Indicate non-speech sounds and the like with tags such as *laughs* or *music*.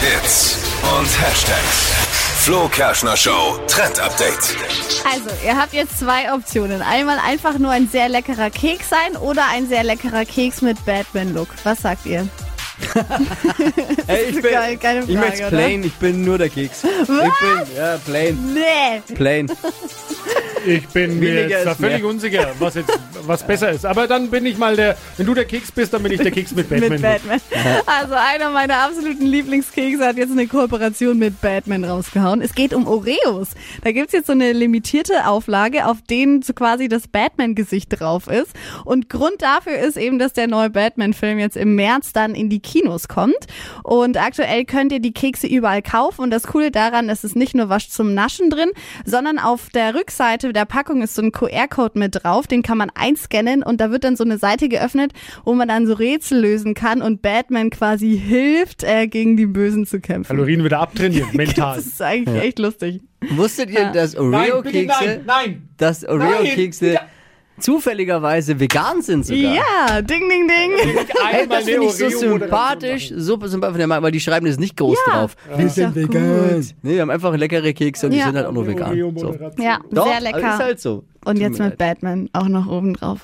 Hits und Hashtags. Flo Kerschner Show Trend Update. Also, ihr habt jetzt zwei Optionen. Einmal einfach nur ein sehr leckerer Keks sein oder ein sehr leckerer Keks mit Batman-Look. Was sagt ihr? *laughs* Ey, ich bin, geil, keine ich Frage, möchte plain, ich bin nur der Keks. Ich bin, ja, plain, Nee. plain. *laughs* Ich bin mir jetzt da völlig mehr. unsicher, was jetzt was besser ist. Aber dann bin ich mal der, wenn du der Keks bist, dann bin ich der Keks mit Batman. Mit Batman. Also einer meiner absoluten Lieblingskekse hat jetzt eine Kooperation mit Batman rausgehauen. Es geht um Oreos. Da gibt's jetzt so eine limitierte Auflage, auf denen so quasi das Batman-Gesicht drauf ist. Und Grund dafür ist eben, dass der neue Batman-Film jetzt im März dann in die Kinos kommt. Und aktuell könnt ihr die Kekse überall kaufen. Und das Coole daran ist, es ist nicht nur was zum Naschen drin, sondern auf der Rückseite der Packung ist so ein QR-Code mit drauf. Den kann man einscannen und da wird dann so eine Seite geöffnet, wo man dann so Rätsel lösen kann und Batman quasi hilft, äh, gegen die Bösen zu kämpfen. Kalorien wieder abtrainieren, *laughs* mental. Das ist eigentlich echt lustig. Wusstet ihr, Ja. dass Nein, Oreo-Kekse, nein, nein. dass Oreo-Kekse zufälligerweise vegan sind sogar? Ja, ding, ding, ding. Hey, Einmal das finde ich so sympathisch, super sympathisch, von der Marke, weil die schreiben das nicht groß Ja. drauf. Wir sind vegan. Nee, wir haben einfach leckere Kekse und die Ja. sind halt auch nur vegan. So. Ja, Doch, sehr lecker. ist halt so. Und Tut jetzt mit leid. Batman auch noch oben drauf.